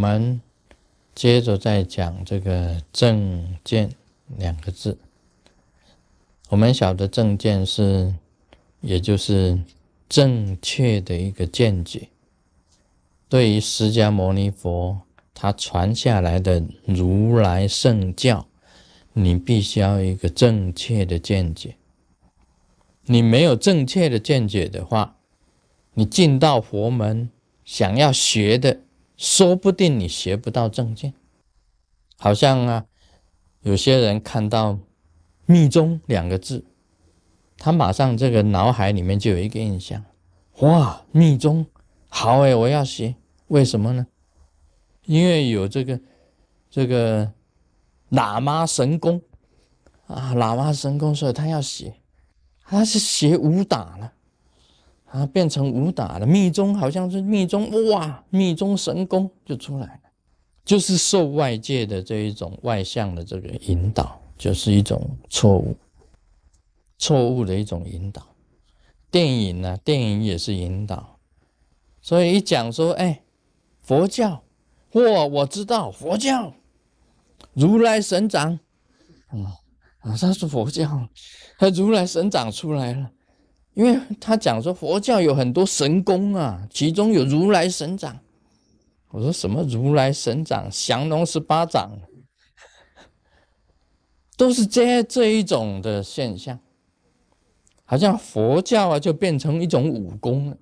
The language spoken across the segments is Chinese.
我们接着再讲这个正见两个字。我们晓得正见是，也就是正确的一个见解。对于释迦牟尼佛他传下来的如来圣教，你必须要一个正确的见解。你没有正确的见解的话，你进到佛门想要学的，说不定你学不到正见。好像啊，有些人看到。密宗两个字，他马上这个脑海里面就有一个印象，哇，密宗好哎，我要学，为什么呢？因为有这个这个喇嘛神功啊，喇嘛神功，所以他要学，他是学武打了啊，变成武打了。密宗好像是密宗，哇，密宗神功就出来了，就是受外界的这一种外向的这个引导。就是一种错误，错误的一种引导。电影呢，电影也是引导。所以一讲说，哎，佛教，嚯，我知道佛教，如来神掌，啊啊，他是佛教，他如来神掌出来了，因为他讲说佛教有很多神功啊，其中有如来神掌。我说什么如来神掌，降龙十八掌。都是这这一种的现象，好像佛教啊，就变成一种武功了。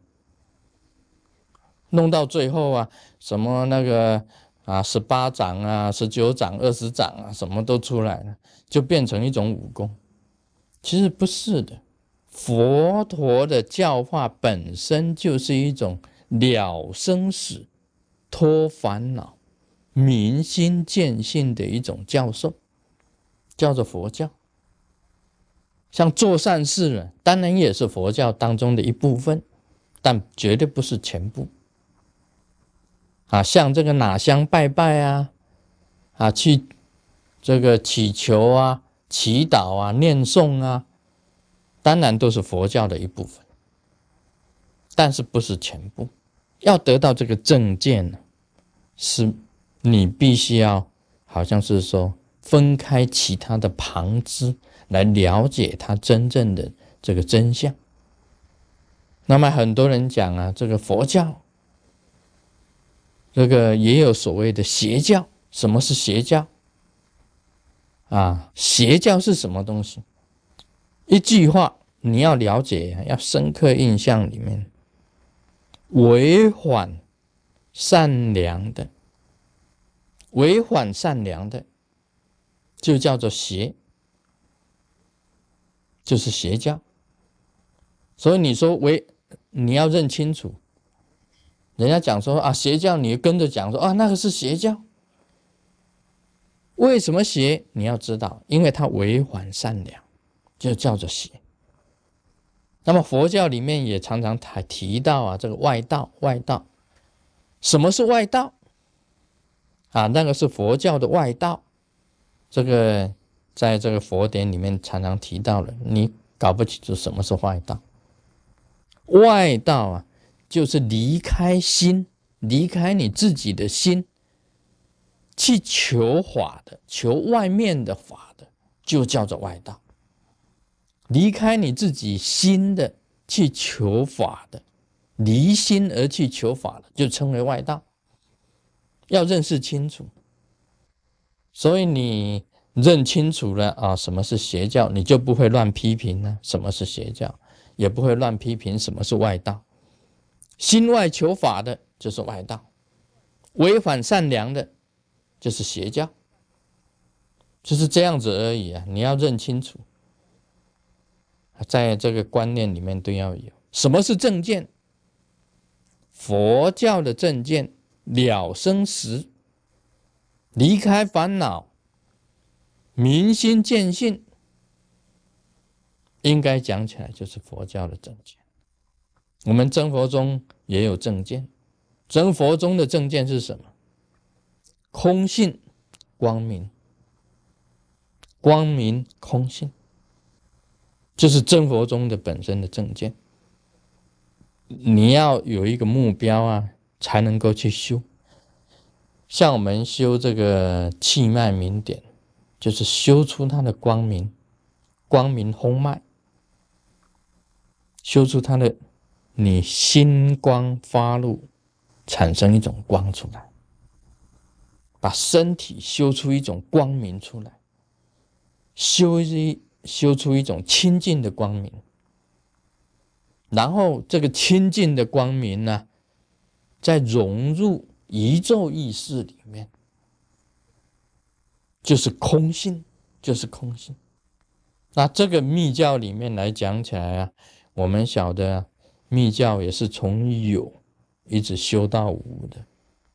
弄到最后啊，什么那个啊，十八掌啊，十九掌、二十掌啊，什么都出来了，就变成一种武功。其实不是的，佛陀的教化本身就是一种了生死、脱烦恼、明心见性的一种教授。叫做佛教，像做善事呢，当然也是佛教当中的一部分，但绝对不是全部。啊，像这个哪香拜拜啊，啊，去这个祈求啊、祈祷啊、念诵啊，当然都是佛教的一部分，但是不是全部。要得到这个正见呢，是你必须要，好像是说。分开其他的旁支来了解它真正的这个真相。那么很多人讲啊，这个佛教，这个也有所谓的邪教。什么是邪教？啊，邪教是什么东西？一句话你要了解，要深刻印象里面，违反善良的，违反善良的。就叫做邪，就是邪教。所以你说为你要认清楚，人家讲说啊邪教，你跟着讲说啊那个是邪教。为什么邪？你要知道，因为它违反善良，就叫做邪。那么佛教里面也常常还提到啊这个外道，外道，什么是外道？啊，那个是佛教的外道。这个在这个佛典里面常常提到了，你搞不清楚什么是外道。外道啊，就是离开心，离开你自己的心，去求法的，求外面的法的，就叫做外道。离开你自己心的去求法的，离心而去求法的，就称为外道。要认识清楚。所以你认清楚了啊，什么是邪教，你就不会乱批评了。什么是邪教，也不会乱批评什么是外道。心外求法的就是外道，违反善良的，就是邪教，就是这样子而已啊。你要认清楚，在这个观念里面都要有。什么是正见？佛教的正见了生死。离开烦恼，明心见性，应该讲起来就是佛教的正见。我们真佛中也有正见，真佛中的正见是什么？空性光明，光明空性，就是真佛中的本身的正见。你要有一个目标啊，才能够去修。像我们修这个气脉明点，就是修出它的光明，光明轰脉，修出它的你心光发露，产生一种光出来，把身体修出一种光明出来，修一修出一种清净的光明，然后这个清净的光明呢，再融入。宇宙意识里面，就是空性，就是空性。那这个密教里面来讲起来啊，我们晓得密教也是从有一直修到无的，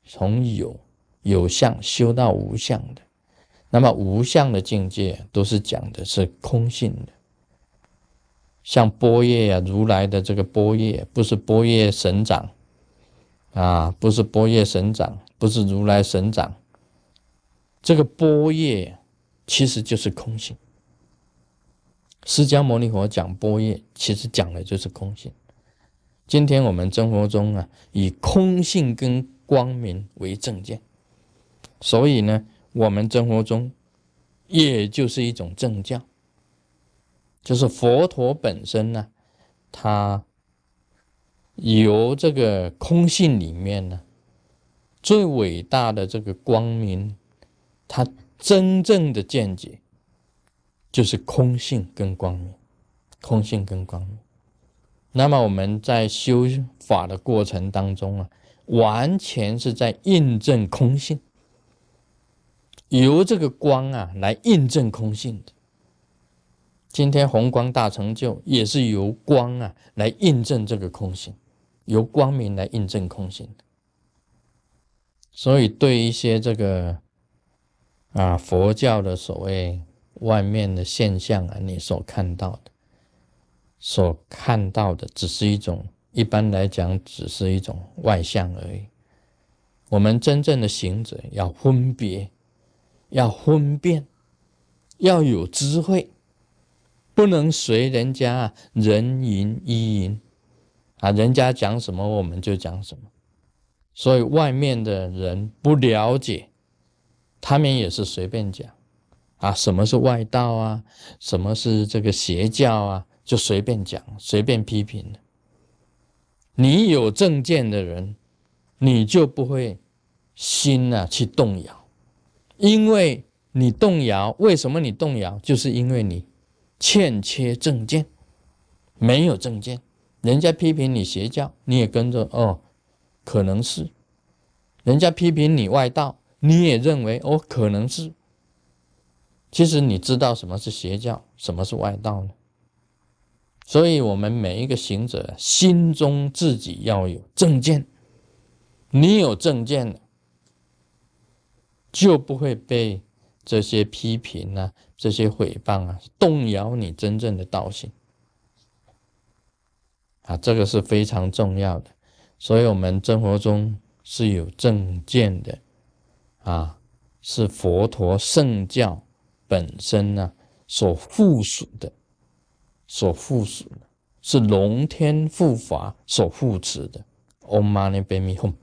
从有有相修到无相的。那么无相的境界都是讲的是空性的，像波叶呀，如来的这个波叶，不是波叶神掌。啊，不是波叶神掌，不是如来神掌，这个波叶其实就是空性。释迦牟尼佛讲波叶，其实讲的就是空性。今天我们生活中啊，以空性跟光明为正见，所以呢，我们生活中也就是一种正教，就是佛陀本身呢，他。由这个空性里面呢，最伟大的这个光明，他真正的见解就是空性跟光明，空性跟光明。那么我们在修法的过程当中啊，完全是在印证空性，由这个光啊来印证空性的。今天红光大成就也是由光啊来印证这个空性。由光明来印证空性的，所以对一些这个啊佛教的所谓外面的现象啊，你所看到的，所看到的只是一种，一般来讲只是一种外相而已。我们真正的行者要分别，要分辨，要有智慧，不能随人家人云亦云。啊，人家讲什么我们就讲什么，所以外面的人不了解，他们也是随便讲。啊，什么是外道啊，什么是这个邪教啊，就随便讲，随便批评你有正见的人，你就不会心啊去动摇，因为你动摇，为什么你动摇？就是因为你欠缺正见，没有正见。人家批评你邪教，你也跟着哦，可能是；人家批评你外道，你也认为哦，可能是。其实你知道什么是邪教，什么是外道呢？所以，我们每一个行者心中自己要有正见，你有正见了，就不会被这些批评啊、这些诽谤啊动摇你真正的道性。啊，这个是非常重要的，所以我们生活中是有正见的，啊，是佛陀圣教本身呢所附属的，所附属的，是龙天护法所护持的。Om Mani Padme Hum。